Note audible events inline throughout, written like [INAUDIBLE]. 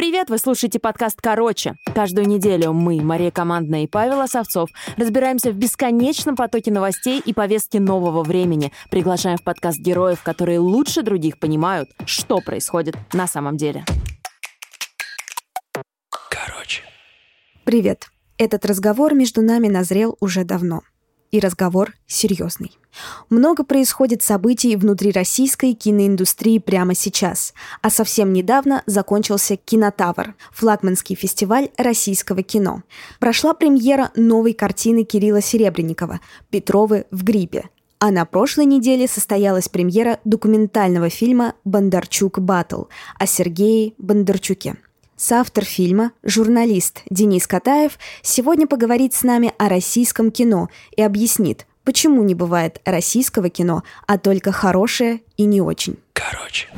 Привет, вы слушаете подкаст «Короче». Каждую неделю мы, Мария Командная и Павел Осовцов, разбираемся в бесконечном потоке новостей и повестки нового времени. Приглашаем в подкаст героев, которые лучше других понимают, что происходит на самом деле. Короче. Привет. Этот разговор между нами назрел уже давно. И разговор серьезный. Много происходит событий внутри российской киноиндустрии прямо сейчас, а совсем недавно закончился «Кинотавр» – флагманский фестиваль российского кино. Прошла премьера новой картины Кирилла Серебренникова «Петровы в гриппе», а на прошлой неделе состоялась премьера документального фильма «Бондарчук Баттл» о Сергее Бондарчуке – Соавтор фильма, журналист Денис Катаев сегодня поговорит с нами о российском кино и объяснит, почему не бывает российского кино, а только хорошее и не очень. Короче.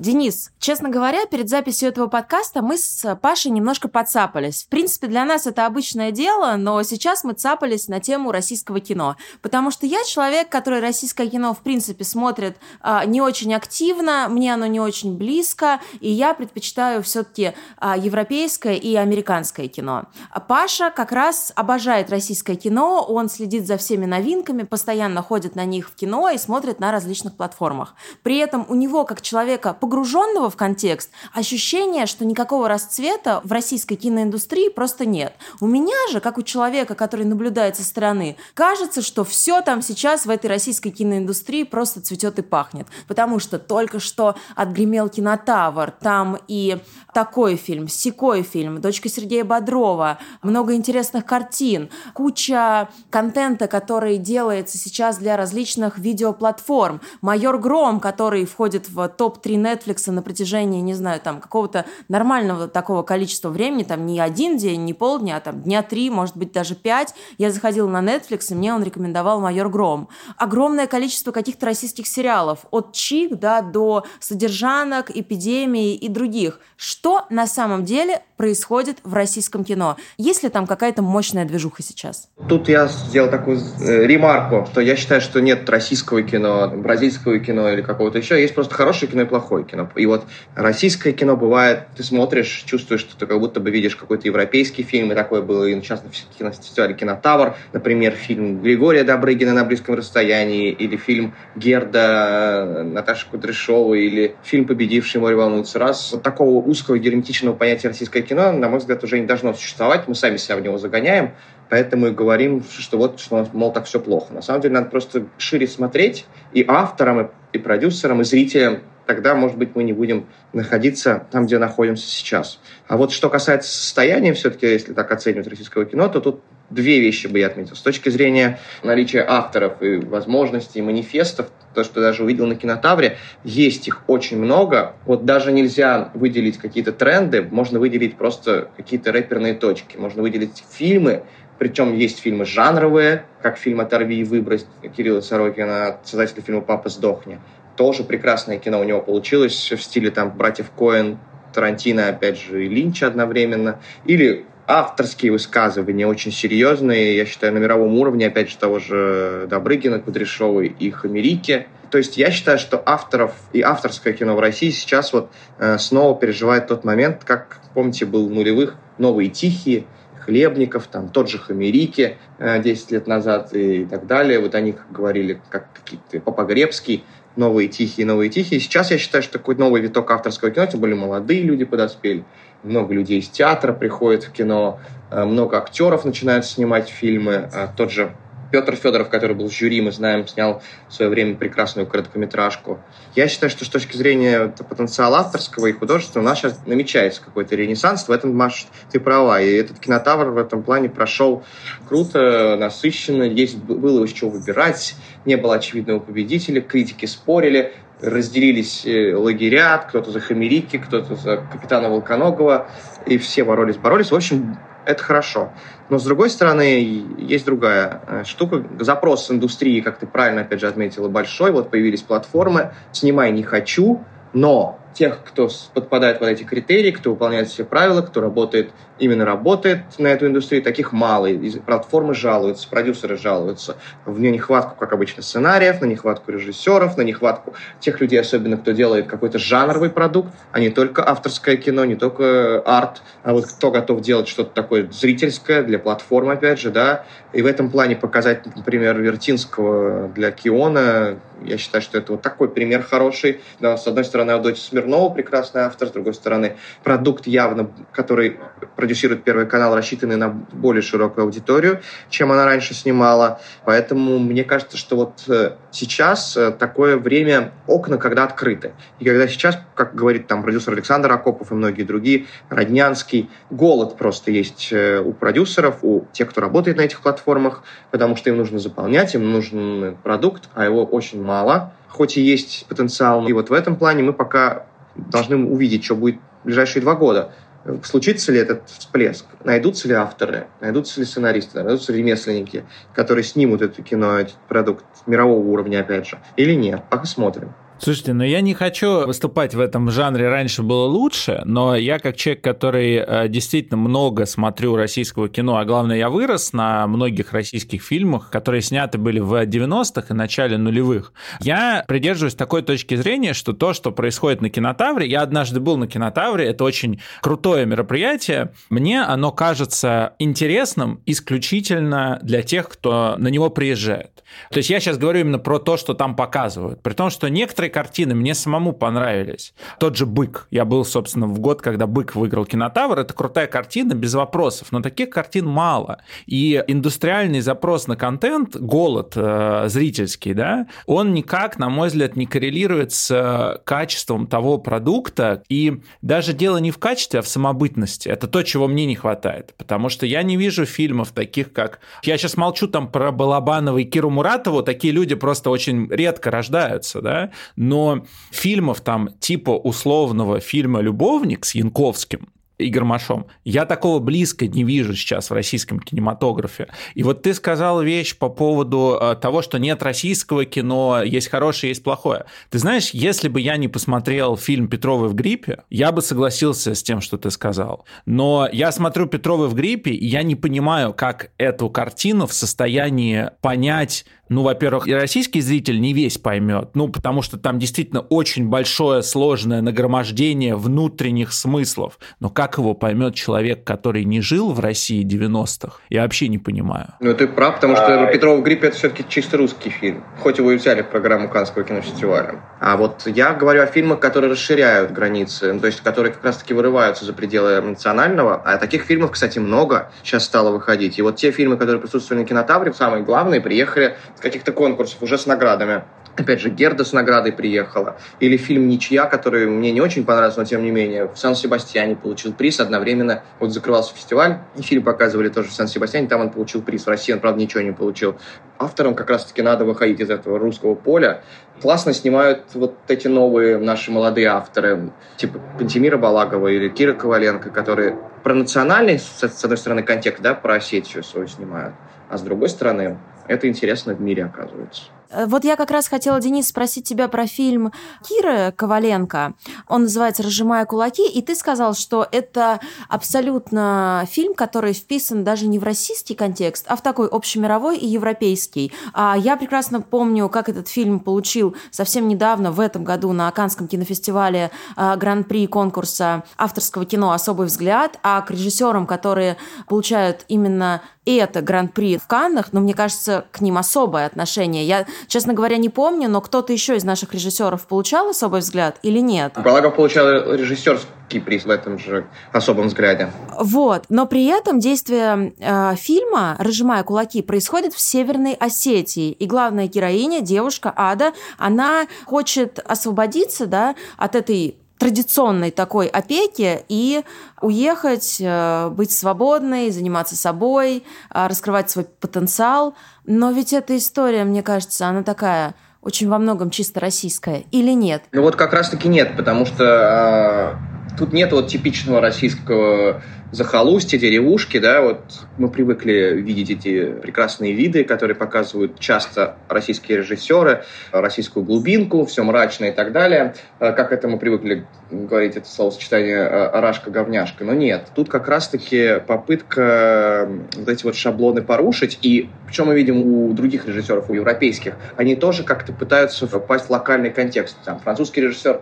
Денис, честно говоря, перед записью этого подкаста мы с Пашей немножко подцапались. В принципе, для нас это обычное дело, но сейчас мы цапались на тему российского кино. Потому что я человек, который российское кино, в принципе, смотрит а, не очень активно, мне оно не очень близко, и я предпочитаю все-таки а, европейское и американское кино. Паша как раз обожает российское кино, он следит за всеми новинками, постоянно ходит на них в кино и смотрит на различных платформах. При этом у него, как человека, погруженного в контекст, ощущение, что никакого расцвета в российской киноиндустрии просто нет. У меня же, как у человека, который наблюдает со стороны, кажется, что все там сейчас в этой российской киноиндустрии просто цветет и пахнет. Потому что только что отгремел кинотавр, там и такой фильм, секой фильм, дочка Сергея Бодрова, много интересных картин, куча контента, который делается сейчас для различных видеоплатформ, «Майор Гром», который входит в топ-3 Netflix на протяжении, не знаю, там, какого-то нормального такого количества времени, там, не один день, не полдня, а там, дня три, может быть, даже пять, я заходила на Netflix, и мне он рекомендовал «Майор Гром». Огромное количество каких-то российских сериалов, от «Чик», да, до «Содержанок», «Эпидемии» и других. Что на самом деле происходит в российском кино? Есть ли там какая-то мощная движуха сейчас? Тут я сделал такую э, ремарку, что я считаю, что нет российского кино, бразильского кино или какого-то еще. Есть просто хорошее кино и плохое кино. И вот российское кино бывает, ты смотришь, чувствуешь, что ты как будто бы видишь какой-то европейский фильм, и такое было и сейчас на кинофестивале «Кинотавр», например, фильм Григория Добрыгина «На близком расстоянии», или фильм Герда э, Наташи Кудряшова, или фильм «Победивший море волнуется». Раз вот такого узкого герметичного понятия российское кино, на мой взгляд, уже не должно существовать, мы сами себя в него загоняем, Поэтому и говорим, что вот, что, мол, так все плохо. На самом деле надо просто шире смотреть и авторам, и продюсерам, и зрителям тогда, может быть, мы не будем находиться там, где находимся сейчас. А вот что касается состояния, все-таки, если так оценивать российского кино, то тут две вещи бы я отметил. С точки зрения наличия авторов и возможностей, манифестов, то, что даже увидел на кинотавре, есть их очень много. Вот даже нельзя выделить какие-то тренды, можно выделить просто какие-то рэперные точки. Можно выделить фильмы, причем есть фильмы жанровые, как фильм «Оторви и выбрось» Кирилла Сорокина, создателя фильма «Папа, сдохни» тоже прекрасное кино у него получилось в стиле там братьев Коэн, Тарантино, опять же, и Линча одновременно. Или авторские высказывания очень серьезные, я считаю, на мировом уровне, опять же, того же Добрыгина, Кудряшова и Хамерики. То есть я считаю, что авторов и авторское кино в России сейчас вот э, снова переживает тот момент, как, помните, был нулевых «Новые тихие», Хлебников, там тот же Хамерики э, 10 лет назад и так далее. Вот они говорили, как какие-то Попогребский новые тихие, новые тихие. Сейчас я считаю, что такой новый виток авторского кино, тем более молодые люди подоспели, много людей из театра приходят в кино, э, много актеров начинают снимать фильмы. Э, тот же Петр Федоров, который был в жюри, мы знаем, снял в свое время прекрасную короткометражку. Я считаю, что с точки зрения потенциала авторского и художественного у нас сейчас намечается какой-то ренессанс. В этом, Маш, ты права. И этот кинотавр в этом плане прошел круто, насыщенно. Есть было из чего выбирать. Не было очевидного победителя. Критики спорили разделились э, лагеря, кто-то за Хамерики, кто-то за капитана Волконогова, и все боролись-боролись. В общем, это хорошо. Но, с другой стороны, есть другая э, штука. Запрос индустрии, как ты правильно, опять же, отметила, большой. Вот появились платформы «Снимай не хочу», но тех, кто подпадает под эти критерии, кто выполняет все правила, кто работает, именно работает на эту индустрию, таких мало. И платформы жалуются, продюсеры жалуются в нехватку, как обычно, сценариев, на нехватку режиссеров, на нехватку тех людей, особенно кто делает какой-то жанровый продукт, а не только авторское кино, не только арт, а вот кто готов делать что-то такое зрительское для платформ, опять же, да. И в этом плане показать, например, Вертинского для Киона, я считаю, что это вот такой пример хороший. Да, с одной стороны, Авдотья Смирнова, прекрасный автор, с другой стороны, продукт явно, который продюсирует Первый канал, рассчитанный на более широкую аудиторию, чем она раньше снимала. Поэтому мне кажется, что вот э, сейчас э, такое время, окна когда открыты. И когда сейчас, как говорит там продюсер Александр Акопов и многие другие, Роднянский, голод просто есть э, у продюсеров, у тех, кто работает на этих платформах, потому что им нужно заполнять, им нужен продукт, а его очень мало, хоть и есть потенциал. И вот в этом плане мы пока должны увидеть, что будет в ближайшие два года. Случится ли этот всплеск? Найдутся ли авторы? Найдутся ли сценаристы? Найдутся ли ремесленники, которые снимут это кино, этот продукт мирового уровня, опять же? Или нет? Посмотрим. Слушайте, ну я не хочу выступать в этом жанре раньше было лучше, но я как человек, который э, действительно много смотрю российского кино, а главное, я вырос на многих российских фильмах, которые сняты были в 90-х и начале нулевых. Я придерживаюсь такой точки зрения, что то, что происходит на кинотавре, я однажды был на кинотавре, это очень крутое мероприятие, мне оно кажется интересным исключительно для тех, кто на него приезжает. То есть я сейчас говорю именно про то, что там показывают, при том, что некоторые картины мне самому понравились. Тот же «Бык». Я был, собственно, в год, когда «Бык» выиграл кинотавр. Это крутая картина, без вопросов. Но таких картин мало. И индустриальный запрос на контент, голод э, зрительский, да, он никак, на мой взгляд, не коррелирует с э, качеством того продукта. И даже дело не в качестве, а в самобытности. Это то, чего мне не хватает. Потому что я не вижу фильмов таких, как... Я сейчас молчу там про Балабанова и Киру Муратову. Такие люди просто очень редко рождаются, да но фильмов там типа условного фильма «Любовник» с Янковским, и Гармашом. Я такого близко не вижу сейчас в российском кинематографе. И вот ты сказал вещь по поводу э, того, что нет российского кино, есть хорошее, есть плохое. Ты знаешь, если бы я не посмотрел фильм «Петровы в гриппе», я бы согласился с тем, что ты сказал. Но я смотрю «Петровы в гриппе», и я не понимаю, как эту картину в состоянии понять ну, во-первых, и российский зритель не весь поймет, ну, потому что там действительно очень большое сложное нагромождение внутренних смыслов. Но как его поймет человек, который не жил в России 90-х? Я вообще не понимаю. Ну, ты прав, потому что а... «Петров в гриппе» — это все-таки чисто русский фильм, хоть его и взяли в программу Каннского кинофестиваля. А вот я говорю о фильмах, которые расширяют границы, ну, то есть которые как раз-таки вырываются за пределы национального. А таких фильмов, кстати, много сейчас стало выходить. И вот те фильмы, которые присутствовали на кинотавре, самые главные, приехали каких-то конкурсов уже с наградами. Опять же, Герда с наградой приехала. Или фильм «Ничья», который мне не очень понравился, но тем не менее в Сан-Себастьяне получил приз. Одновременно вот закрывался фестиваль, и фильм показывали тоже в Сан-Себастьяне, там он получил приз. В России он, правда, ничего не получил. Авторам как раз-таки надо выходить из этого русского поля. Классно снимают вот эти новые наши молодые авторы, типа Пантемира Балагова или Кира Коваленко, которые про национальный, с одной стороны, контекст, да, про Осетию свою снимают, а с другой стороны, это интересно в мире, оказывается. Э, вот я как раз хотела, Денис, спросить тебя про фильм Киры Коваленко. Он называется «Разжимая кулаки», и ты сказал, что это абсолютно фильм, который вписан даже не в российский контекст, а в такой общемировой и европейский. А я прекрасно помню, как этот фильм получил совсем недавно, в этом году, на Канском кинофестивале э, гран-при конкурса авторского кино «Особый взгляд», а к режиссерам, которые получают именно это гран-при в Каннах, но мне кажется, к ним особое отношение. Я Честно говоря, не помню, но кто-то еще из наших режиссеров получал особый взгляд или нет? Балагов получал режиссерский приз в этом же особом взгляде. Вот, но при этом действие э, фильма «Разжимая кулаки» происходит в Северной Осетии, и главная героиня, девушка Ада, она хочет освободиться, да, от этой традиционной такой опеки и уехать, э, быть свободной, заниматься собой, э, раскрывать свой потенциал. Но ведь эта история, мне кажется, она такая очень во многом чисто российская или нет? Ну вот как раз-таки нет, потому что Тут нет вот типичного российского захолустья, деревушки, да, вот мы привыкли видеть эти прекрасные виды, которые показывают часто российские режиссеры, российскую глубинку, все мрачно и так далее. Э, как это мы привыкли говорить, это словосочетание «рашка-говняшка». Но нет, тут как раз-таки попытка вот эти вот шаблоны порушить, и причем мы видим у других режиссеров, у европейских, они тоже как-то пытаются попасть в локальный контекст. Там французский режиссер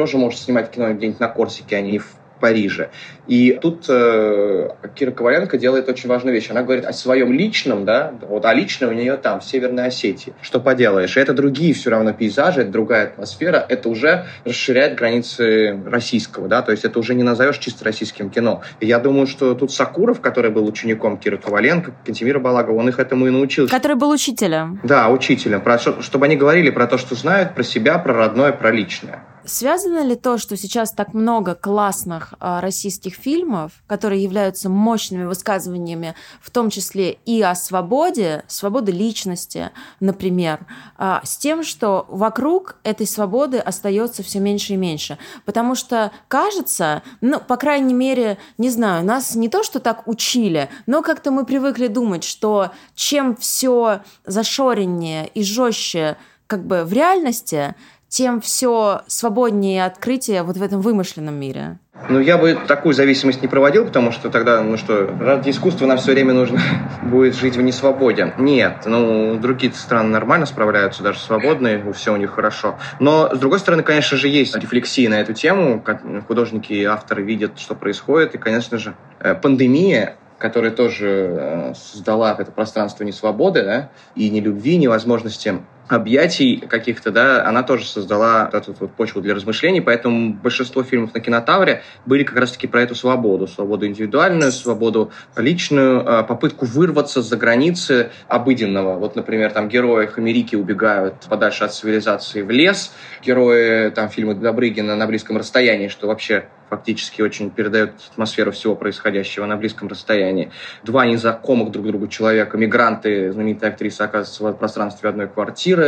тоже может снимать кино где-нибудь на Корсике, а не в Париже. И тут э, Кира Коваленко делает очень важную вещь. Она говорит о своем личном, да, вот, а личное у нее там, в Северной Осетии. Что поделаешь? Это другие все равно пейзажи, это другая атмосфера, это уже расширяет границы российского, да, то есть это уже не назовешь чисто российским кино. И я думаю, что тут Сакуров, который был учеником Киры Коваленко, Кантемира Балагова, он их этому и научил. Который был учителем. Да, учителем. Про, чтобы они говорили про то, что знают, про себя, про родное, про личное. Связано ли то, что сейчас так много классных а, российских фильмов, которые являются мощными высказываниями, в том числе и о свободе, свободе личности, например, а, с тем, что вокруг этой свободы остается все меньше и меньше? Потому что кажется, ну, по крайней мере, не знаю, нас не то, что так учили, но как-то мы привыкли думать, что чем все зашореннее и жестче как бы в реальности, тем все свободнее открытие вот в этом вымышленном мире. Ну, я бы такую зависимость не проводил, потому что тогда, ну что, ради искусства нам все время нужно [LAUGHS] будет жить в несвободе. Нет, ну, другие страны нормально справляются, даже свободные, все у них хорошо. Но, с другой стороны, конечно же, есть рефлексии на эту тему, художники и авторы видят, что происходит, и, конечно же, э, пандемия которая тоже э, создала это пространство несвободы, да, и ни любви, ни возможности объятий каких-то, да, она тоже создала эту вот почву для размышлений, поэтому большинство фильмов на кинотавре были как раз-таки про эту свободу, свободу индивидуальную, свободу личную, а, попытку вырваться за границы обыденного. Вот, например, там герои Хамерики убегают подальше от цивилизации в лес, герои там фильма Добрыгина на близком расстоянии, что вообще фактически очень передает атмосферу всего происходящего на близком расстоянии. Два незнакомых друг другу человека, мигранты, знаменитая актриса оказывается в пространстве одной квартиры.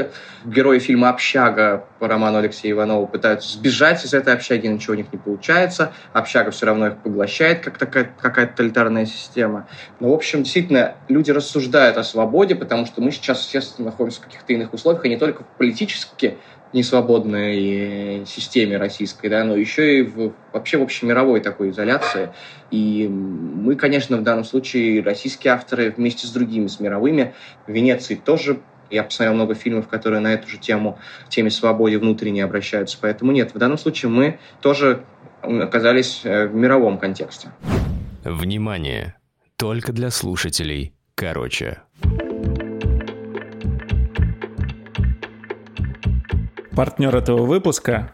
Герои фильма «Общага» по роману Алексея Иванова пытаются сбежать из этой общаги, ничего у них не получается. Общага все равно их поглощает, как такая какая-то тоталитарная система. Но, в общем, действительно, люди рассуждают о свободе, потому что мы сейчас, естественно, находимся в каких-то иных условиях, и не только политически, несвободной системе российской, да, но еще и в, вообще в общемировой такой изоляции. И мы, конечно, в данном случае российские авторы вместе с другими, с мировыми, в Венеции тоже я посмотрел много фильмов, которые на эту же тему, теме свободы внутренне обращаются. Поэтому нет, в данном случае мы тоже оказались э, в мировом контексте. Внимание! Только для слушателей. Короче. Партнер этого выпуска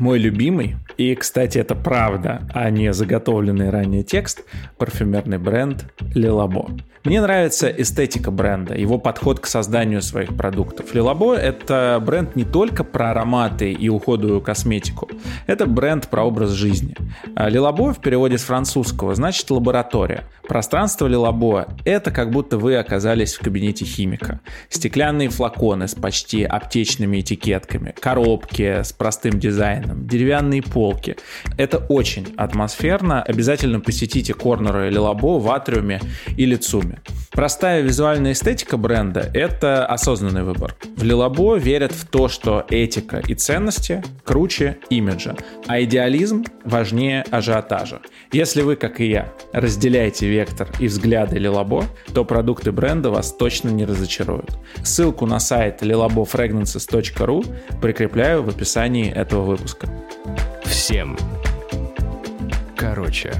мой любимый, и, кстати, это правда, а не заготовленный ранее текст, парфюмерный бренд Лилабо. Мне нравится эстетика бренда, его подход к созданию своих продуктов. Лилабо — это бренд не только про ароматы и уходовую косметику, это бренд про образ жизни. Лилабо в переводе с французского значит лаборатория. Пространство Лилабо — это как будто вы оказались в кабинете химика. Стеклянные флаконы с почти аптечными этикетками, коробки с простым дизайном, деревянные полки. Это очень атмосферно. Обязательно посетите корнеры Лилабо в Атриуме или Цуме фильме. Простая визуальная эстетика бренда – это осознанный выбор. В Лилабо верят в то, что этика и ценности круче имиджа, а идеализм важнее ажиотажа. Если вы, как и я, разделяете вектор и взгляды Лилабо, то продукты бренда вас точно не разочаруют. Ссылку на сайт lilabofragrances.ru прикрепляю в описании этого выпуска. Всем короче.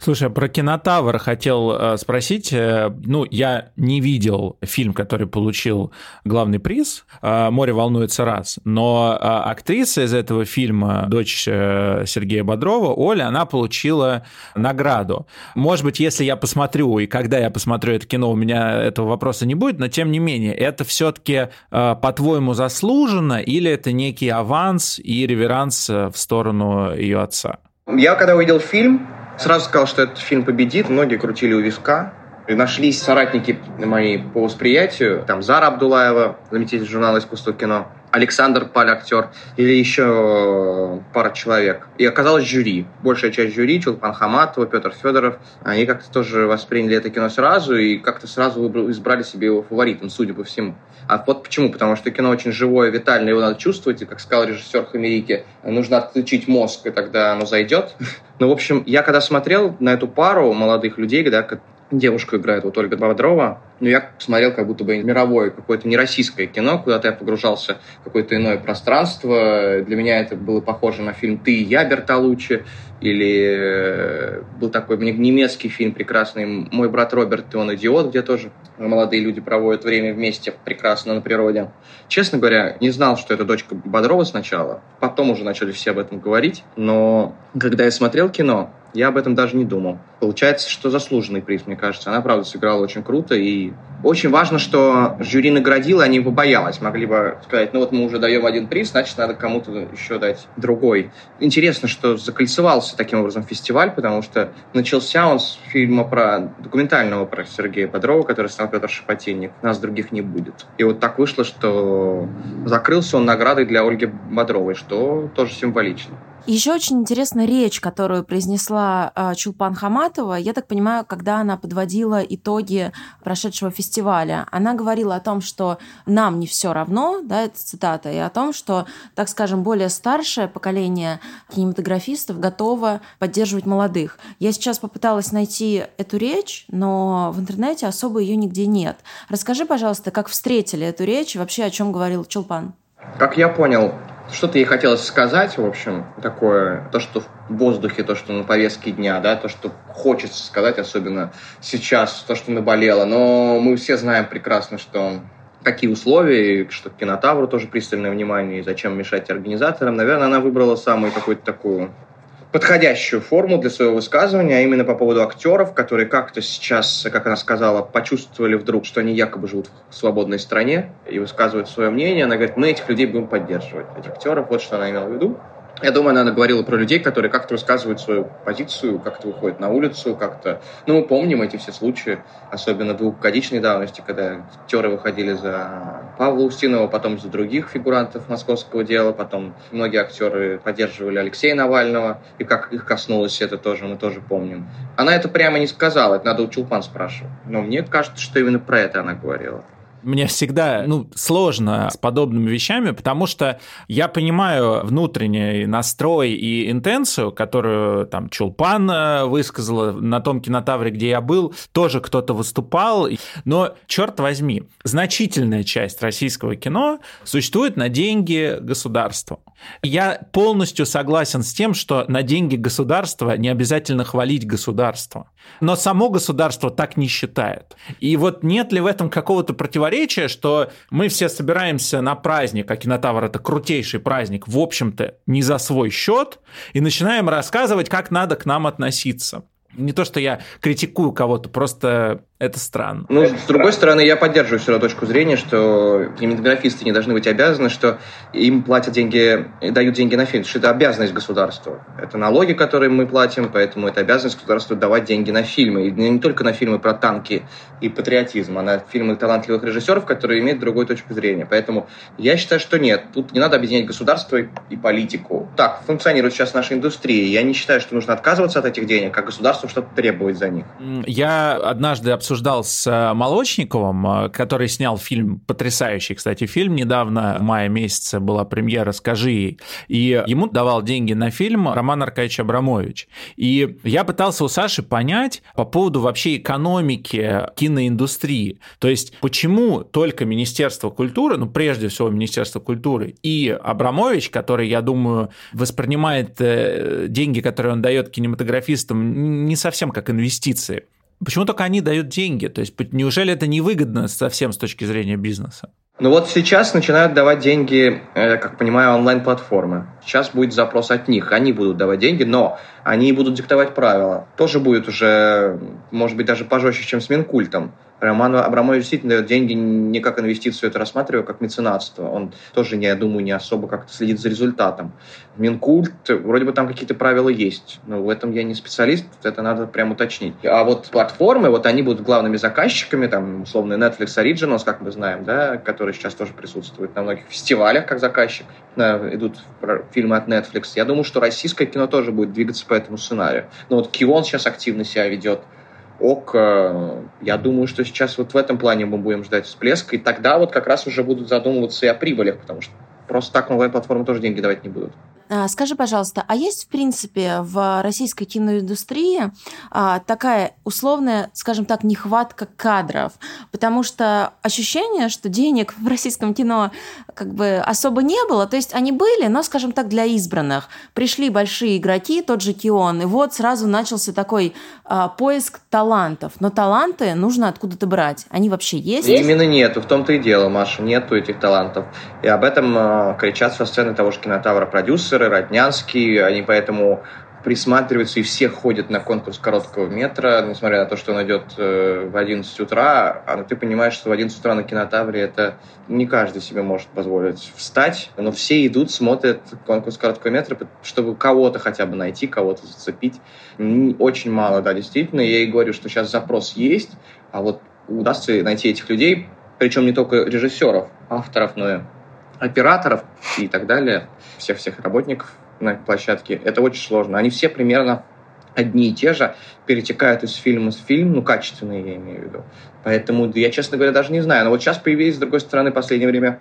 Слушай, а про кинотавр хотел э, спросить. Э, ну, я не видел фильм, который получил главный приз. Э, «Море волнуется раз». Но актриса из этого фильма, дочь Сергея Бодрова, Оля, она получила награду. Может быть, если я посмотрю, и когда я посмотрю это кино, у меня этого вопроса не будет, но тем не менее, это все-таки, по-твоему, заслуженно или это некий аванс и реверанс в сторону ее отца? Я когда увидел фильм, Сразу сказал, что этот фильм победит. Многие крутили у виска. Нашлись соратники мои по восприятию. Там Зара Абдулаева, заместитель журнала «Искусство кино», Александр Паль, актер, или еще пара человек. И оказалось жюри. Большая часть жюри, Чулпан Хаматова, Петр Федоров, они как-то тоже восприняли это кино сразу и как-то сразу избрали себе его фаворитом, судя по всему. А вот почему? Потому что кино очень живое, витальное, его надо чувствовать, и, как сказал режиссер Хамерики, нужно отключить мозг, и тогда оно зайдет. [LAUGHS] Ну, в общем, я когда смотрел на эту пару молодых людей, да, девушку играет вот Ольга Бодрова, но я смотрел как будто бы мировое, какое-то не российское кино, куда-то я погружался в какое-то иное пространство. Для меня это было похоже на фильм «Ты и я» Бертолуччи, или э, был такой немецкий фильм прекрасный «Мой брат Роберт, и он идиот», где тоже молодые люди проводят время вместе прекрасно на природе. Честно говоря, не знал, что это дочка Бодрова сначала. Потом уже начали все об этом говорить. Но когда я смотрел кино, я об этом даже не думал. Получается, что заслуженный приз, мне кажется. Она, правда, сыграла очень круто. И очень важно, что жюри наградила, они побоялась. Могли бы сказать, ну вот мы уже даем один приз, значит, надо кому-то еще дать другой. Интересно, что закольцевался таким образом фестиваль, потому что начался он с фильма про документального про Сергея Бодрова, который снял Петр Шапотинник. Нас других не будет. И вот так вышло, что закрылся он наградой для Ольги Бодровой, что тоже символично. Еще очень интересна речь, которую произнесла э, Чулпан Хаматова. Я так понимаю, когда она подводила итоги прошедшего фестиваля, она говорила о том, что нам не все равно, да, это цитата, и о том, что, так скажем, более старшее поколение кинематографистов готово поддерживать молодых. Я сейчас попыталась найти эту речь, но в интернете особо ее нигде нет. Расскажи, пожалуйста, как встретили эту речь и вообще о чем говорил Чулпан? Как я понял, что-то ей хотелось сказать, в общем, такое, то, что в воздухе, то, что на повестке дня, да, то, что хочется сказать, особенно сейчас, то, что наболело. Но мы все знаем прекрасно, что какие условия, и что кинотавру тоже пристальное внимание, и зачем мешать организаторам. Наверное, она выбрала самую какую-то такую подходящую форму для своего высказывания, а именно по поводу актеров, которые как-то сейчас, как она сказала, почувствовали вдруг, что они якобы живут в свободной стране и высказывают свое мнение. Она говорит, мы этих людей будем поддерживать, этих актеров. Вот что она имела в виду. Я думаю, она говорила про людей, которые как-то рассказывают свою позицию, как-то выходят на улицу, как-то... Ну, мы помним эти все случаи, особенно двухгодичной давности, когда актеры выходили за Павла Устинова, потом за других фигурантов московского дела, потом многие актеры поддерживали Алексея Навального, и как их коснулось это тоже, мы тоже помним. Она это прямо не сказала, это надо у Чулпан спрашивать. Но мне кажется, что именно про это она говорила. Мне всегда ну, сложно с подобными вещами, потому что я понимаю внутренний настрой и интенцию, которую там Чулпан э, высказала на том кинотавре, где я был, тоже кто-то выступал. Но, черт возьми, значительная часть российского кино существует на деньги государства. Я полностью согласен с тем, что на деньги государства не обязательно хвалить государство. Но само государство так не считает. И вот нет ли в этом какого-то противоречия, что мы все собираемся на праздник, а кинотавр это крутейший праздник, в общем-то, не за свой счет, и начинаем рассказывать, как надо к нам относиться. Не то, что я критикую кого-то, просто это странно. Ну, с другой стороны, я поддерживаю все равно точку зрения, что кинематографисты не должны быть обязаны, что им платят деньги, дают деньги на фильм, что это обязанность государства. Это налоги, которые мы платим, поэтому это обязанность государства давать деньги на фильмы. И не только на фильмы про танки и патриотизм, а на фильмы талантливых режиссеров, которые имеют другую точку зрения. Поэтому я считаю, что нет. Тут не надо объединять государство и политику. Так функционирует сейчас наша индустрия. Я не считаю, что нужно отказываться от этих денег, а государству что-то требовать за них. Я однажды обсуждал обсуждал с э, Молочниковым, э, который снял фильм, потрясающий, кстати, фильм. Недавно, в мае месяце, была премьера «Скажи ей». И ему давал деньги на фильм Роман Аркадьевич Абрамович. И я пытался у Саши понять по поводу вообще экономики киноиндустрии. То есть, почему только Министерство культуры, ну, прежде всего, Министерство культуры и Абрамович, который, я думаю, воспринимает э, деньги, которые он дает кинематографистам, не совсем как инвестиции. Почему только они дают деньги? То есть неужели это невыгодно совсем с точки зрения бизнеса? Ну вот сейчас начинают давать деньги, я как понимаю, онлайн-платформы. Сейчас будет запрос от них, они будут давать деньги, но они будут диктовать правила. Тоже будет уже, может быть, даже пожестче, чем с Минкультом. Роман Абрамович действительно дает деньги не как инвестицию, это рассматриваю как меценатство. Он тоже, я думаю, не особо как-то следит за результатом. Минкульт, вроде бы там какие-то правила есть, но в этом я не специалист, это надо прям уточнить. А вот платформы, вот они будут главными заказчиками, там, условно, Netflix Originals, как мы знаем, да, которые сейчас тоже присутствуют на многих фестивалях как заказчик, идут фильмы от Netflix. Я думаю, что российское кино тоже будет двигаться по этому сценарию. Но вот Кион сейчас активно себя ведет, ок, я думаю, что сейчас вот в этом плане мы будем ждать всплеска, и тогда вот как раз уже будут задумываться и о прибылях, потому что просто так онлайн-платформы тоже деньги давать не будут. А, скажи, пожалуйста, а есть, в принципе, в российской киноиндустрии а, такая условная, скажем так, нехватка кадров? Потому что ощущение, что денег в российском кино как бы особо не было. То есть они были, но, скажем так, для избранных. Пришли большие игроки, тот же Кион, и вот сразу начался такой а, поиск талантов. Но таланты нужно откуда-то брать. Они вообще есть? Именно нету. В том-то и дело, Маша. Нету этих талантов. И об этом а, кричат со сцены того же кинотавра продюсеры, Роднянский, они поэтому присматриваются и все ходят на конкурс короткого метра, несмотря на то, что он идет э, в 11 утра, а ты понимаешь, что в 11 утра на кинотавре это не каждый себе может позволить встать, но все идут, смотрят конкурс короткого метра, чтобы кого-то хотя бы найти, кого-то зацепить. Очень мало, да, действительно. Я и говорю, что сейчас запрос есть, а вот удастся найти этих людей, причем не только режиссеров, авторов, но и операторов и так далее, всех-всех работников на площадке, это очень сложно. Они все примерно одни и те же, перетекают из фильма в фильм, ну, качественные я имею в виду. Поэтому я, честно говоря, даже не знаю. Но вот сейчас появились, с другой стороны, в последнее время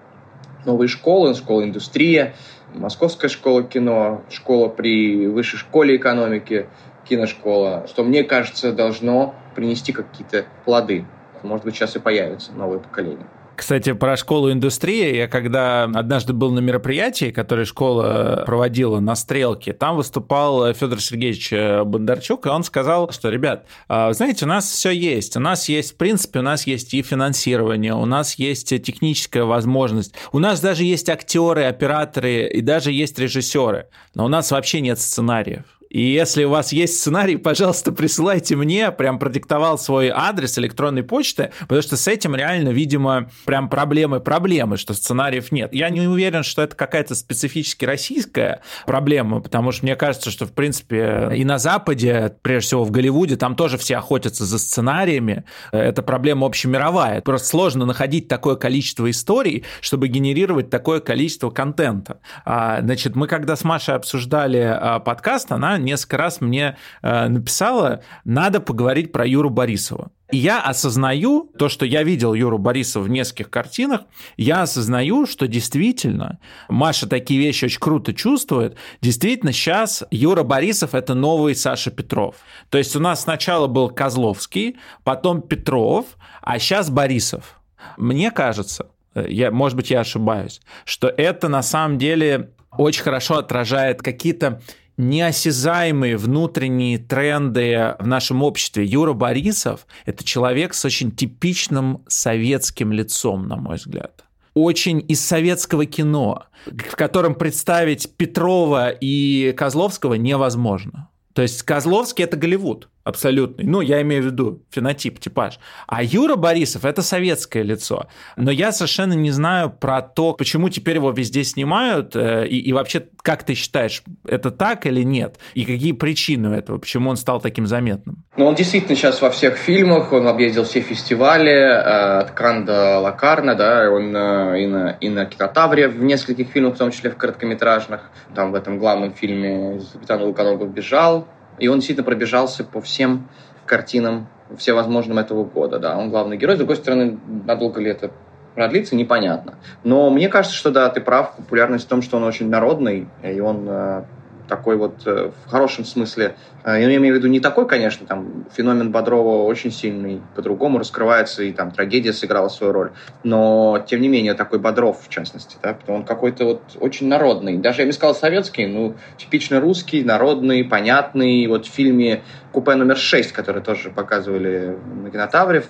новые школы, школа индустрия, Московская школа кино, школа при высшей школе экономики, киношкола, что, мне кажется, должно принести какие-то плоды. Может быть, сейчас и появится новое поколение. Кстати, про школу индустрии. Я когда однажды был на мероприятии, которое школа проводила на Стрелке, там выступал Федор Сергеевич Бондарчук, и он сказал, что, ребят, знаете, у нас все есть. У нас есть, в принципе, у нас есть и финансирование, у нас есть техническая возможность, у нас даже есть актеры, операторы и даже есть режиссеры, но у нас вообще нет сценариев. И если у вас есть сценарий, пожалуйста, присылайте мне. Прям продиктовал свой адрес электронной почты, потому что с этим реально, видимо, прям проблемы-проблемы, что сценариев нет. Я не уверен, что это какая-то специфически российская проблема, потому что мне кажется, что, в принципе, и на Западе, прежде всего в Голливуде, там тоже все охотятся за сценариями. Это проблема общемировая. Просто сложно находить такое количество историй, чтобы генерировать такое количество контента. А, значит, мы когда с Машей обсуждали а, подкаст, она несколько раз мне э, написала, надо поговорить про Юру Борисова. И я осознаю то, что я видел Юру Борисова в нескольких картинах, я осознаю, что действительно Маша такие вещи очень круто чувствует. Действительно, сейчас Юра Борисов – это новый Саша Петров. То есть у нас сначала был Козловский, потом Петров, а сейчас Борисов. Мне кажется, я, может быть, я ошибаюсь, что это на самом деле очень хорошо отражает какие-то неосязаемые внутренние тренды в нашем обществе. Юра Борисов – это человек с очень типичным советским лицом, на мой взгляд очень из советского кино, в котором представить Петрова и Козловского невозможно. То есть Козловский – это Голливуд абсолютный. Ну, я имею в виду фенотип, типаж. А Юра Борисов – это советское лицо. Но я совершенно не знаю про то, почему теперь его везде снимают, э, и, и вообще, как ты считаешь, это так или нет? И какие причины этого? Почему он стал таким заметным? Ну, он действительно сейчас во всех фильмах, он объездил все фестивали, э, от Кан до Лакарна, да, он э, и на, и на Кинотавре в нескольких фильмах, в том числе в короткометражных. Там в этом главном фильме «Капитан Луканов бежал», и он действительно пробежался по всем картинам всевозможным этого года. Да. Он главный герой. С другой стороны, надолго ли это продлится, непонятно. Но мне кажется, что да, ты прав. Популярность в том, что он очень народный, и он э, такой вот э, в хорошем смысле. Э, я имею в виду не такой, конечно, там феномен Бодрова очень сильный, по-другому раскрывается, и там трагедия сыграла свою роль. Но, тем не менее, такой Бодров, в частности, да, он какой-то вот очень народный. Даже я бы сказал советский, ну, типично русский, народный, понятный. Вот в фильме «Купе номер 6», который тоже показывали на кинотавре,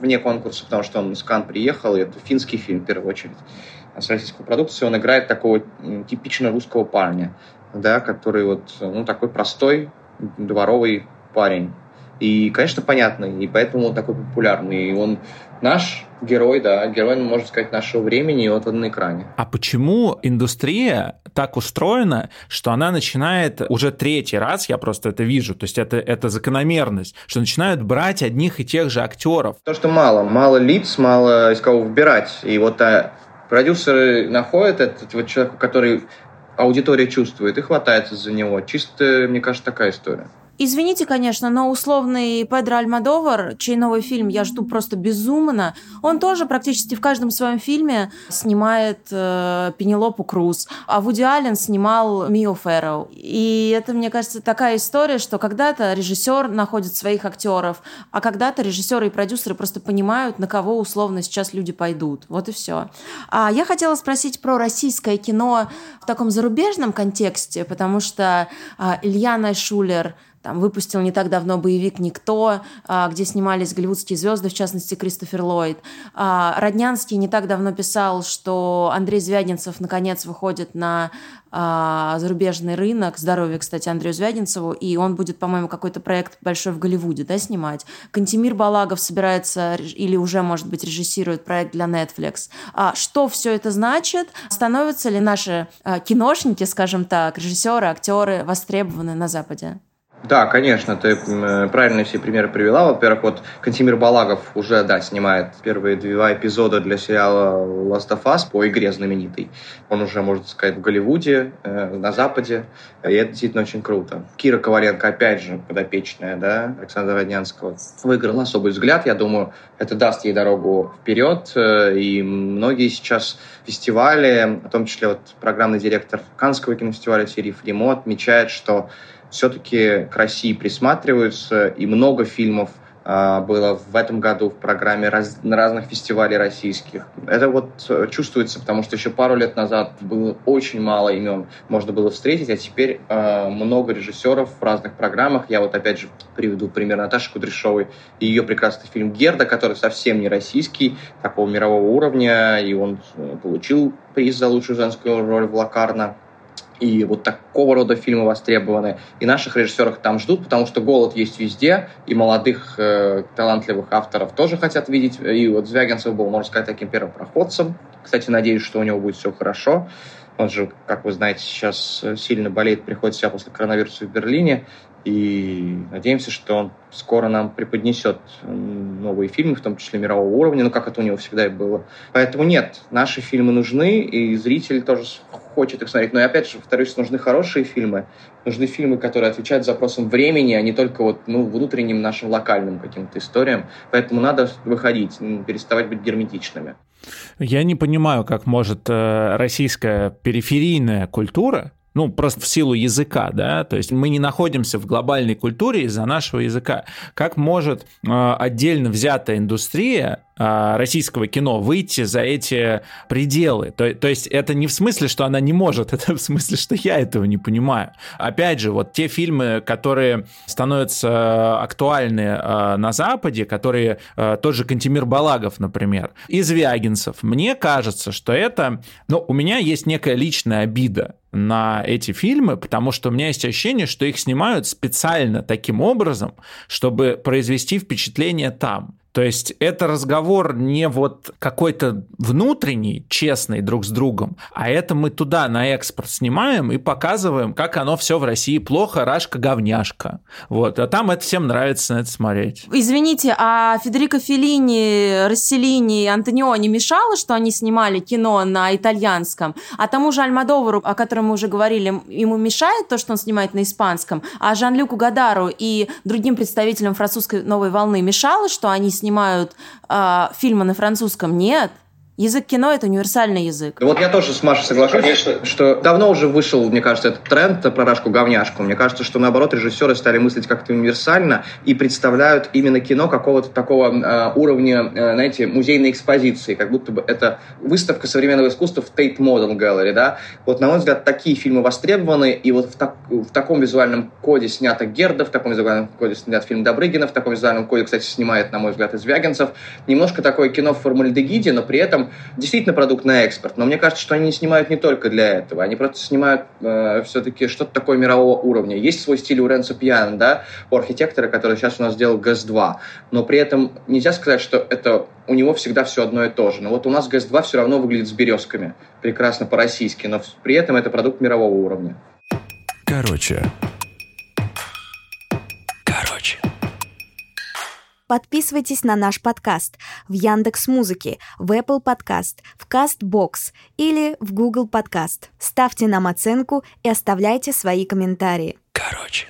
вне конкурса, потому что он из Кан приехал, и это финский фильм, в первую очередь с российской продукции, он играет такого типично русского парня да, который вот, ну, такой простой, дворовый парень. И, конечно, понятный, и поэтому он такой популярный. И он наш герой, да, герой, можно сказать, нашего времени, и вот он на экране. А почему индустрия так устроена, что она начинает уже третий раз, я просто это вижу, то есть это, это закономерность, что начинают брать одних и тех же актеров? То, что мало, мало лиц, мало из кого выбирать. И вот а, продюсеры находят этот вот человек, который аудитория чувствует и хватается за него. Чисто, мне кажется, такая история. Извините, конечно, но условный Педро Альмадовар, чей новый фильм я жду просто безумно, он тоже практически в каждом своем фильме снимает э, Пенелопу Круз, а Вуди Аллен снимал Мио Ферроу. И это, мне кажется, такая история, что когда-то режиссер находит своих актеров, а когда-то режиссеры и продюсеры просто понимают, на кого условно сейчас люди пойдут. Вот и все. А я хотела спросить про российское кино в таком зарубежном контексте, потому что э, Илья Шулер там выпустил не так давно боевик «Никто», а, где снимались голливудские звезды, в частности, Кристофер Ллойд. А, Роднянский не так давно писал, что Андрей Звягинцев наконец выходит на а, зарубежный рынок. Здоровье, кстати, Андрею Звягинцеву. И он будет, по-моему, какой-то проект большой в Голливуде да, снимать. Кантемир Балагов собирается или уже, может быть, режиссирует проект для Netflix. Что все это значит? Становятся ли наши киношники, скажем так, режиссеры, актеры востребованы на Западе? Да, конечно, ты правильно все примеры привела. Во-первых, вот Кантимир Балагов уже, да, снимает первые два эпизода для сериала Last of Us по игре знаменитой. Он уже, можно сказать, в Голливуде, э, на Западе, и это действительно очень круто. Кира Коваленко, опять же, подопечная, да, Александра Роднянского, выиграла особый взгляд. Я думаю, это даст ей дорогу вперед, э, и многие сейчас фестивали, в том числе вот программный директор Канского кинофестиваля Сирий Фримо отмечает, что все-таки к России присматриваются, и много фильмов а, было в этом году в программе раз, разных фестивалей российских. Это вот э, чувствуется, потому что еще пару лет назад было очень мало имен можно было встретить, а теперь э, много режиссеров в разных программах. Я вот опять же приведу пример Наташи Кудряшовой и ее прекрасный фильм «Герда», который совсем не российский, такого мирового уровня, и он э, получил приз за лучшую женскую роль в «Лакарно» и вот такого рода фильмы востребованы. И наших режиссеров там ждут, потому что голод есть везде, и молодых э, талантливых авторов тоже хотят видеть. И вот Звягинцев был, можно сказать, таким первопроходцем. Кстати, надеюсь, что у него будет все хорошо. Он же, как вы знаете, сейчас сильно болеет, приходит себя после коронавируса в Берлине. И надеемся, что он скоро нам преподнесет новые фильмы, в том числе мирового уровня, ну, как это у него всегда и было. Поэтому нет, наши фильмы нужны, и зритель тоже хочет их смотреть. Но, и опять же, повторюсь, нужны хорошие фильмы, нужны фильмы, которые отвечают запросам времени, а не только вот, ну, внутренним нашим локальным каким-то историям. Поэтому надо выходить, переставать быть герметичными. Я не понимаю, как может э, российская периферийная культура ну, просто в силу языка, да, то есть мы не находимся в глобальной культуре из-за нашего языка. Как может э, отдельно взятая индустрия российского кино выйти за эти пределы? То, то есть это не в смысле, что она не может, [LAUGHS] это в смысле, что я этого не понимаю. Опять же, вот те фильмы, которые становятся актуальны э, на Западе, которые э, тот же Кантемир Балагов, например, из Вягинцев, мне кажется, что это, ну, у меня есть некая личная обида на эти фильмы, потому что у меня есть ощущение, что их снимают специально таким образом, чтобы произвести впечатление там. То есть это разговор не вот какой-то внутренний, честный друг с другом, а это мы туда на экспорт снимаем и показываем, как оно все в России плохо, рашка говняшка. Вот, а там это всем нравится на это смотреть. Извините, а Федерико Феллини, Расселини и Антониони мешало, что они снимали кино на итальянском? А тому же Альмадовару, о котором мы уже говорили, ему мешает то, что он снимает на испанском? А Жан-Люку Гадару и другим представителям французской новой волны мешало, что они снимают э, фильмы на французском, нет. Язык кино — это универсальный язык. Вот я тоже с Машей соглашусь, Конечно. что давно уже вышел, мне кажется, этот тренд про рашку-говняшку. Мне кажется, что, наоборот, режиссеры стали мыслить как-то универсально и представляют именно кино какого-то такого э, уровня, э, знаете, музейной экспозиции, как будто бы это выставка современного искусства в Tate Modern Gallery, да. Вот, на мой взгляд, такие фильмы востребованы, и вот в, так, в таком визуальном коде снято Герда, в таком визуальном коде снят фильм Добрыгина, в таком визуальном коде, кстати, снимает, на мой взгляд, из Звягинцев. Немножко такое кино в формальдегиде, но при этом действительно продукт на экспорт, но мне кажется, что они снимают не только для этого, они просто снимают э, все-таки что-то такое мирового уровня. Есть свой стиль у Ренса Пьяна, да, у архитектора, который сейчас у нас сделал ГЭС-2, но при этом нельзя сказать, что это у него всегда все одно и то же. Но вот у нас ГЭС-2 все равно выглядит с березками, прекрасно по-российски, но при этом это продукт мирового уровня. Короче. Подписывайтесь на наш подкаст в Яндекс Музыке, в Apple Podcast, в Castbox или в Google Podcast. Ставьте нам оценку и оставляйте свои комментарии. Короче.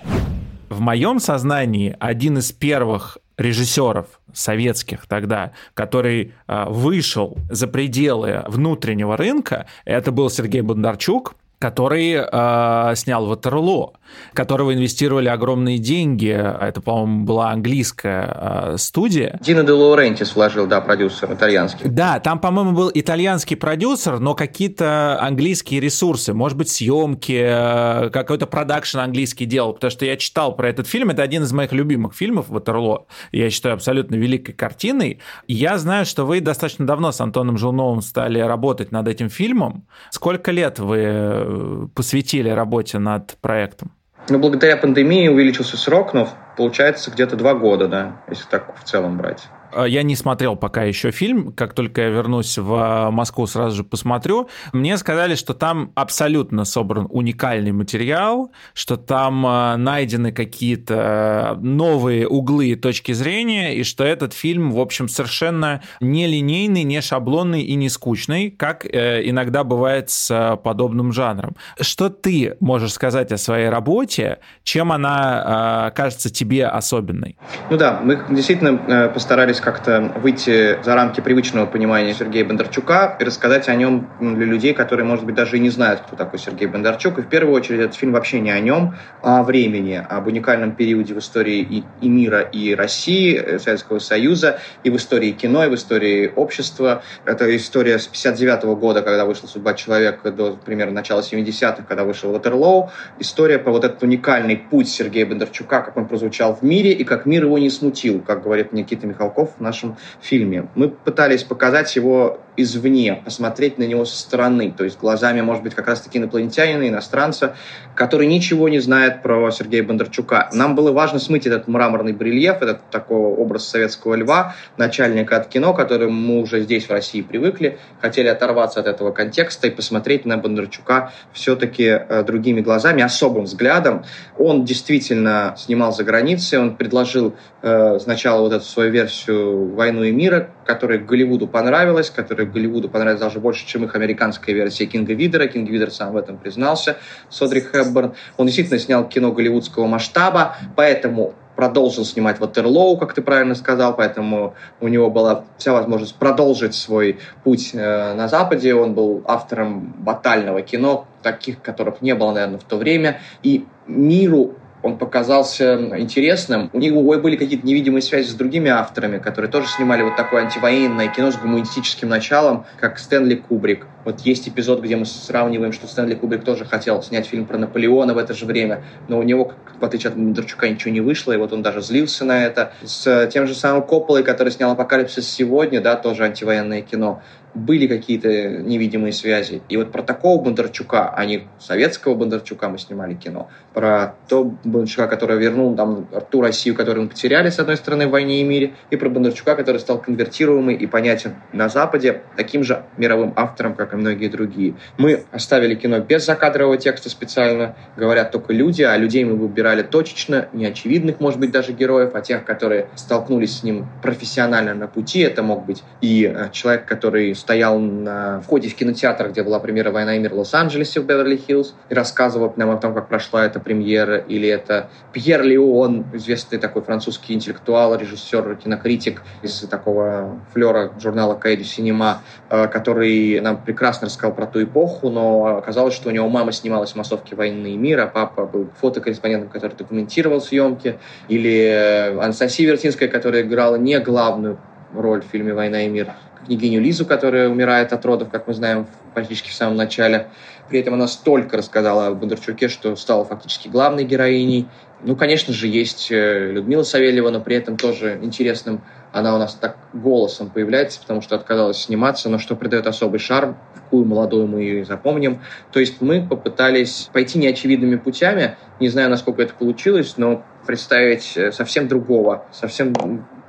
В моем сознании один из первых режиссеров советских тогда, который э, вышел за пределы внутреннего рынка, это был Сергей Бондарчук, который э, снял Ватерло, которого инвестировали огромные деньги. Это, по-моему, была английская э, студия. Дино де Лаурентис вложил, да, продюсер итальянский. Да, там, по-моему, был итальянский продюсер, но какие-то английские ресурсы, может быть, съемки, э, какой-то продакшн английский делал, потому что я читал про этот фильм, это один из моих любимых фильмов Ватерло, я считаю абсолютно великой картиной. Я знаю, что вы достаточно давно с Антоном Желновым стали работать над этим фильмом. Сколько лет вы посвятили работе над проектом? Ну, благодаря пандемии увеличился срок, но получается где-то два года, да, если так в целом брать. Э, я не смотрел пока еще фильм. Как только я вернусь в Москву, сразу же посмотрю. Мне сказали, что там абсолютно собран уникальный материал, что там э, найдены какие-то новые углы и точки зрения, и что этот фильм, в общем, совершенно не линейный, не шаблонный и не скучный, как э, иногда бывает с подобным жанром. Что ты можешь сказать о своей работе? Чем она кажется тебе особенной? Ну да, мы действительно постарались пытались как-то выйти за рамки привычного понимания Сергея Бондарчука и рассказать о нем для людей, которые, может быть, даже и не знают, кто такой Сергей Бондарчук. И в первую очередь этот фильм вообще не о нем, а о времени, об уникальном периоде в истории и, и мира, и России, э, Советского Союза, и в истории кино, и в истории общества. Это история с 59 -го года, когда вышла «Судьба человека», до примерно начала 70-х, когда вышел «Ватерлоу». История про вот этот уникальный путь Сергея Бондарчука, как он прозвучал в мире, и как мир его не смутил, как говорит Никита Михалков в нашем фильме. Мы пытались показать его извне, посмотреть на него со стороны, то есть глазами, может быть, как раз-таки инопланетянина, иностранца, который ничего не знает про Сергея Бондарчука. Нам было важно смыть этот мраморный брельеф, этот такой образ советского льва, начальника от кино, к которому мы уже здесь, в России, привыкли, хотели оторваться от этого контекста и посмотреть на Бондарчука все-таки э, другими глазами, особым взглядом. Он действительно снимал за границей, он предложил э, сначала вот эту свою версию «Войну и мира», которая Голливуду понравилась, которая Голливуду понравилась даже больше, чем их американская версия Кинга Видера. Кинг Видер сам в этом признался. Содри Хэбборн. Он действительно снял кино голливудского масштаба, поэтому продолжил снимать Ватерлоу, как ты правильно сказал, поэтому у него была вся возможность продолжить свой путь э, на Западе. Он был автором батального кино, таких, которых не было, наверное, в то время. И миру он показался интересным. У него были какие-то невидимые связи с другими авторами, которые тоже снимали вот такое антивоенное кино с гуманистическим началом, как Стэнли Кубрик. Вот есть эпизод, где мы сравниваем, что Стэнли Кубрик тоже хотел снять фильм про Наполеона в это же время, но у него, в отличие от Бондарчука, ничего не вышло, и вот он даже злился на это. С тем же самым Копполой, который снял «Апокалипсис сегодня», да, тоже антивоенное кино были какие-то невидимые связи. И вот про такого Бондарчука, а не советского Бондарчука мы снимали кино, про то Бондарчука, который вернул там ту Россию, которую мы потеряли, с одной стороны, в «Войне и мире», и про Бондарчука, который стал конвертируемый и понятен на Западе таким же мировым автором, как и многие другие. Мы оставили кино без закадрового текста специально, говорят только люди, а людей мы выбирали точечно, неочевидных, может быть, даже героев, а тех, которые столкнулись с ним профессионально на пути. Это мог быть и э, человек, который стоял на входе в кинотеатр, где была премьера «Война и мир» в Лос-Анджелесе в Беверли-Хиллз, и рассказывал нам о том, как прошла эта премьера, или это Пьер Леон, известный такой французский интеллектуал, режиссер, кинокритик из такого флера журнала «Каэди Синема», э, который нам прекрасно рассказал про ту эпоху, но оказалось, что у него мама снималась в массовке «Войны и мира», папа был фотокорреспондентом, который документировал съемки, или Анастасия Вертинская, которая играла не главную роль в фильме «Война и мир», княгиню Лизу, которая умирает от родов, как мы знаем, практически в самом начале. При этом она столько рассказала о Бондарчуке, что стала фактически главной героиней. Ну, конечно же, есть э, Людмила Савельева, но при этом тоже интересным она у нас так голосом появляется, потому что отказалась сниматься, но что придает особый шарм, какую молодую мы ее запомним. То есть мы попытались пойти неочевидными путями, не знаю, насколько это получилось, но представить э, совсем другого, совсем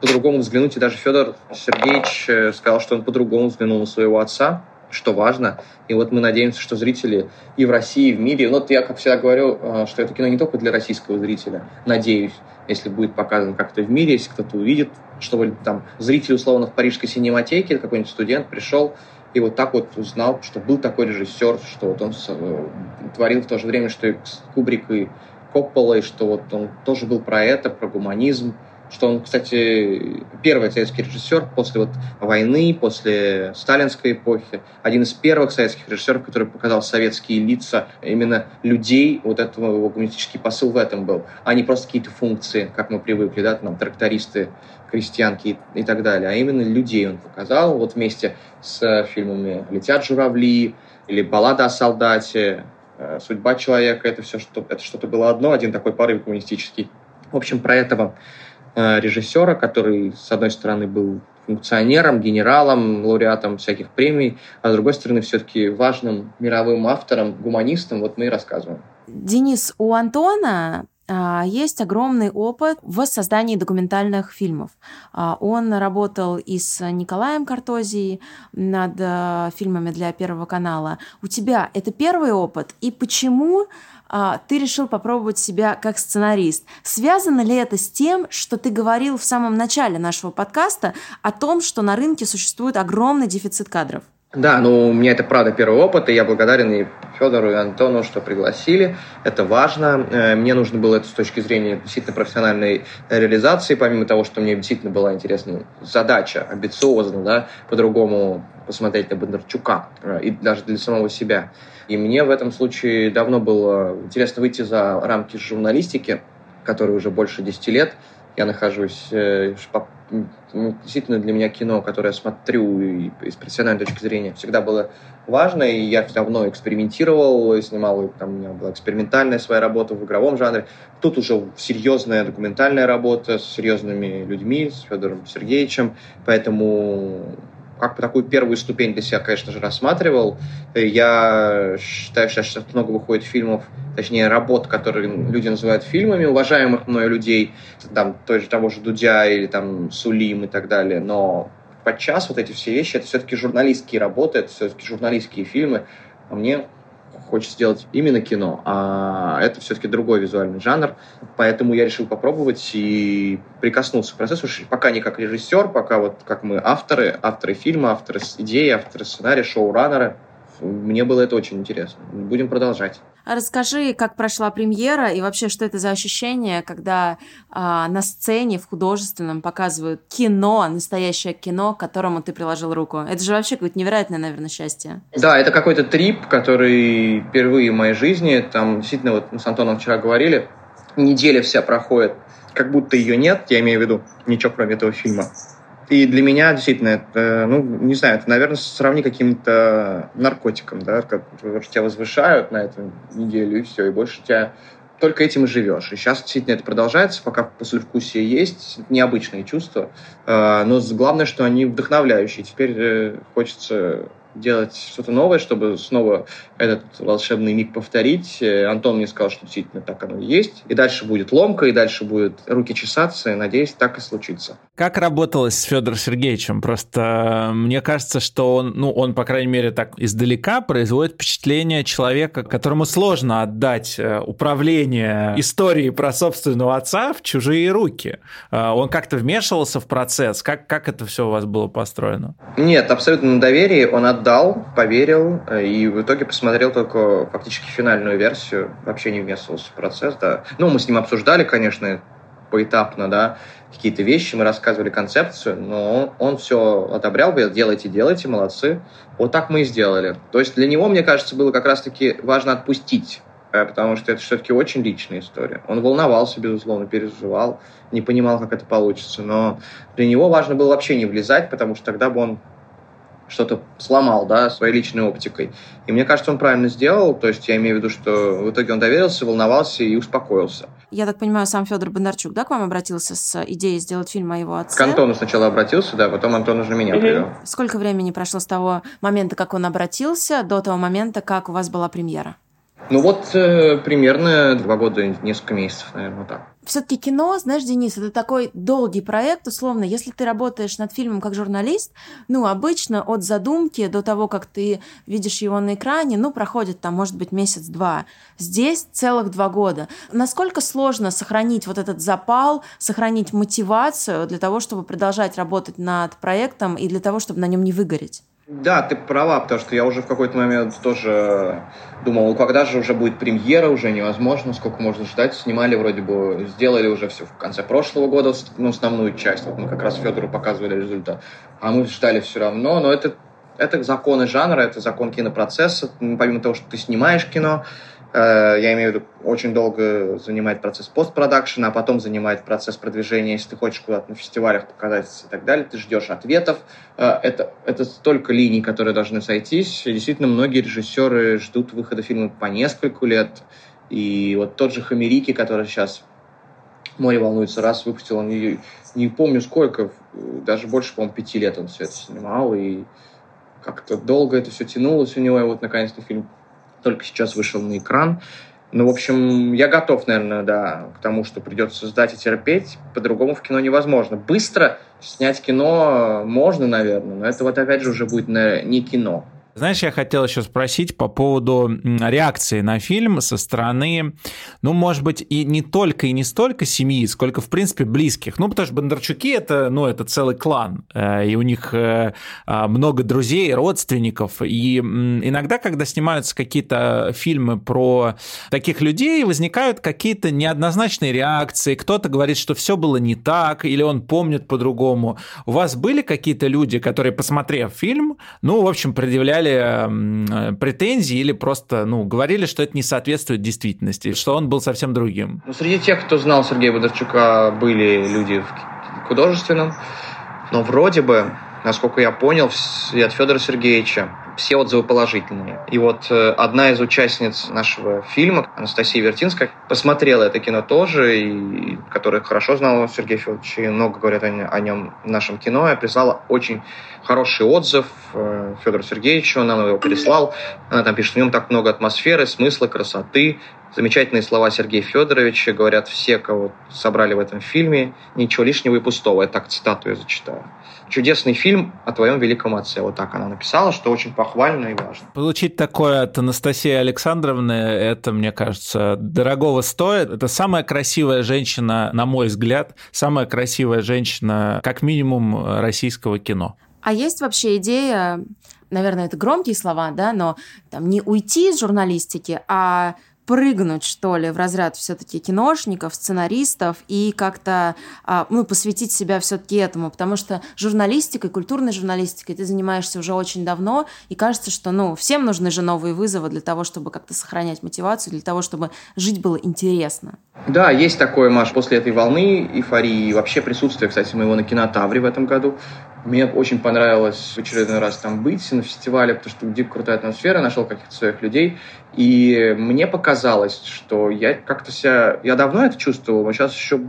по-другому взглянуть. И даже Федор Сергеевич э, сказал, что он по-другому взглянул на своего отца, что важно. И вот мы надеемся, что зрители и в России, и в мире... Ну, вот я, как всегда говорю, э, что это кино не только для российского зрителя. Надеюсь, если будет показано как-то в мире, если кто-то увидит, чтобы там зритель, условно, в парижской синематеке, какой-нибудь студент пришел и вот так вот узнал, что был такой режиссер, что вот он творил в то же время, что и Кубрик, и Коппола, и что вот он тоже был про это, про гуманизм, что он, кстати, первый советский режиссер после вот войны, после сталинской эпохи, один из первых советских режиссеров, который показал советские лица именно людей, вот этого его гуманистический посыл в этом был, а не просто какие-то функции, как мы привыкли, да, там трактористы, крестьянки и, так далее, а именно людей он показал. Вот вместе с фильмами «Летят журавли» или «Баллада о солдате», Э, судьба человека, это все что это что-то было одно, один такой порыв коммунистический. В общем, про этого режиссера, который, с одной стороны, был функционером, генералом, лауреатом всяких премий, а с другой стороны, все-таки важным мировым автором, гуманистом, вот мы и рассказываем. Денис, у Антона а, есть огромный опыт в создании документальных фильмов. А, он работал и с Николаем Картозией над э, фильмами для Первого канала. У тебя это первый опыт? И почему ты решил попробовать себя как сценарист. Связано ли это с тем, что ты говорил в самом начале нашего подкаста о том, что на рынке существует огромный дефицит кадров? Да, ну у меня это правда первый опыт, и я благодарен и Федору, и Антону, что пригласили. Это важно. Э, мне нужно было это с точки зрения действительно профессиональной реализации, помимо того, что мне действительно была интересна задача, амбициозно, да, по-другому посмотреть на Бондарчука, э, и даже для самого себя. И мне в этом случае давно было интересно выйти за рамки журналистики, которые уже больше 10 лет я нахожусь э, ну, действительно для меня кино, которое я смотрю и, и с профессиональной точки зрения, всегда было важно, и я давно экспериментировал, снимал, там у меня была экспериментальная своя работа в игровом жанре. Тут уже серьезная документальная работа с серьезными людьми, с Федором Сергеевичем, поэтому как бы такую первую ступень для себя, конечно же, рассматривал. Я считаю, что сейчас много выходит фильмов, точнее, работ, которые люди называют фильмами, уважаемых мною людей, там, той же, того же Дудя или там Сулим и так далее, но подчас вот эти все вещи, это все-таки журналистские работы, это все-таки журналистские фильмы, а мне хочет сделать именно кино, а это все-таки другой визуальный жанр, поэтому я решил попробовать и прикоснулся к процессу, пока не как режиссер, пока вот как мы авторы, авторы фильма, авторы идеи, авторы сценария, шоураннеры, мне было это очень интересно. Будем продолжать. Расскажи, как прошла премьера и вообще, что это за ощущение, когда а, на сцене в художественном показывают кино, настоящее кино, к которому ты приложил руку. Это же вообще какое-то невероятное, наверное, счастье. Да, это какой-то трип, который впервые в моей жизни, там действительно, вот мы с Антоном вчера говорили, неделя вся проходит, как будто ее нет, я имею в виду ничего кроме этого фильма. И для меня действительно это, ну, не знаю, это, наверное, сравни каким-то наркотиком, да, как тебя возвышают на эту неделю, и все, и больше тебя только этим и живешь. И сейчас действительно это продолжается, пока послевкусие есть, необычные чувства, э, но главное, что они вдохновляющие. Теперь э, хочется делать что-то новое, чтобы снова этот волшебный миг повторить. Э, Антон мне сказал, что действительно так оно и есть. И дальше будет ломка, и дальше будет руки чесаться, и надеюсь, так и случится. Как работалось с Федором Сергеевичем? Просто э, мне кажется, что он, ну, он, по крайней мере, так издалека производит впечатление человека, которому сложно отдать э, управление историей про собственного отца в чужие руки. Он как-то вмешивался в процесс? Как, как это все у вас было построено? Нет, абсолютно на доверии. Он отдал, поверил, и в итоге посмотрел смотрел только фактически финальную версию, вообще не вмешивался в процесс, да. Ну, мы с ним обсуждали, конечно, поэтапно, да, какие-то вещи, мы рассказывали концепцию, но он, он все одобрял, говорил, делайте, делайте, молодцы. Вот так мы и сделали. То есть для него, мне кажется, было как раз-таки важно отпустить, э, потому что это все-таки очень личная история. Он волновался, безусловно, переживал, не понимал, как это получится, но для него важно было вообще не влезать, потому что тогда бы он что-то сломал, да, своей личной оптикой. И мне кажется, он правильно сделал. То есть я имею в виду, что в итоге он доверился, волновался и успокоился. Я так понимаю, сам Федор Бондарчук, да, к вам обратился с идеей сделать фильм о его отце? К Антону сначала обратился, да, потом Антон уже меня привел. Сколько времени прошло с того момента, как он обратился, до того момента, как у вас была премьера? Ну вот э, примерно два года, несколько месяцев, наверное, вот так. Все-таки кино, знаешь, Денис, это такой долгий проект, условно. Если ты работаешь над фильмом как журналист, ну, обычно от задумки до того, как ты видишь его на экране, ну, проходит там, может быть, месяц-два. Здесь целых два года. Насколько сложно сохранить вот этот запал, сохранить мотивацию для того, чтобы продолжать работать над проектом и для того, чтобы на нем не выгореть? Да, ты права, потому что я уже в какой-то момент тоже думал, ну когда же уже будет премьера, уже невозможно, сколько можно ждать. Снимали вроде бы, сделали уже все в конце прошлого года, ну, основную часть. Вот мы как раз Федору показывали результат. А мы ждали все равно, но это, это законы жанра, это закон кинопроцесса. Помимо того, что ты снимаешь кино, я имею в виду, очень долго занимает процесс постпродакшена, а потом занимает процесс продвижения, если ты хочешь куда-то на фестивалях показать и так далее, ты ждешь ответов. Э, это, это столько линий, которые должны сойтись. И действительно, многие режиссеры ждут выхода фильма по нескольку лет. И вот тот же Хамерики, который сейчас «Море волнуется», раз выпустил, он не, не помню сколько, даже больше, по-моему, пяти лет он все это снимал, и как-то долго это все тянулось у него, и вот наконец-то фильм только сейчас вышел на экран. Ну, в общем, я готов, наверное, да, к тому, что придется создать и терпеть. По-другому в кино невозможно. Быстро снять кино можно, наверное, но это вот опять же уже будет не кино. Знаешь, я хотел еще спросить по поводу реакции на фильм со стороны, ну, может быть, и не только и не столько семьи, сколько, в принципе, близких. Ну, потому что Бондарчуки — это, ну, это целый клан, э, и у них э, а, много друзей, родственников. И иногда, когда снимаются какие-то фильмы про таких людей, возникают какие-то неоднозначные реакции. Кто-то говорит, что все было не так, или он помнит по-другому. У вас были какие-то люди, которые, посмотрев фильм, ну, в общем, предъявляли предъявляли претензии или просто ну, говорили, что это не соответствует действительности, что он был совсем другим? Ну, среди тех, кто знал Сергея Бондарчука, были люди в художественном, но вроде бы, насколько я понял, от Федора Сергеевича все отзывы положительные. И вот э, одна из участниц нашего фильма, Анастасия Вертинская, посмотрела это кино тоже, и, которая хорошо знала Сергея Федоровича, и много говорят о, о нем в нашем кино, и прислала очень хороший отзыв э, Федору Сергеевичу, он нам его прислал. Она там пишет, в нем так много атмосферы, смысла, красоты, замечательные слова Сергея Федоровича, говорят все, кого собрали в этом фильме, ничего лишнего и пустого. Я так цитату я зачитаю чудесный фильм о твоем великом отце. Вот так она написала, что очень похвально и важно. Получить такое от Анастасии Александровны, это, мне кажется, дорогого стоит. Это самая красивая женщина, на мой взгляд, самая красивая женщина, как минимум, российского кино. А есть вообще идея, наверное, это громкие слова, да, но там не уйти из журналистики, а прыгнуть, что ли, в разряд все-таки киношников, сценаристов и как-то а, ну, посвятить себя все-таки этому, потому что журналистикой, культурной журналистикой ты занимаешься уже очень давно, и кажется, что ну, всем нужны же новые вызовы для того, чтобы как-то сохранять мотивацию, для того, чтобы жить было интересно. Да, есть такое, Маш, после этой волны эйфории вообще присутствие, кстати, моего на кинотавре в этом году. Мне очень понравилось в очередной раз там быть на фестивале, потому что дико крутая атмосфера, нашел каких-то своих людей. И мне показалось, что я как-то себя... Я давно это чувствовал, но сейчас еще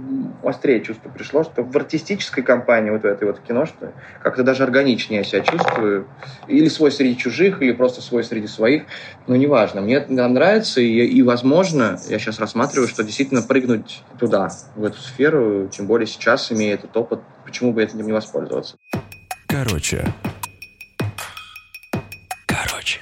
острее чувство пришло, что в артистической компании вот в этой вот кино, что как-то даже органичнее я себя чувствую. Или свой среди чужих, или просто свой среди своих. Но неважно. Мне нравится, и, и возможно, я сейчас рассматриваю, что действительно прыгнуть туда, в эту сферу, тем более сейчас, имея этот опыт, почему бы этим не воспользоваться? Короче. Короче.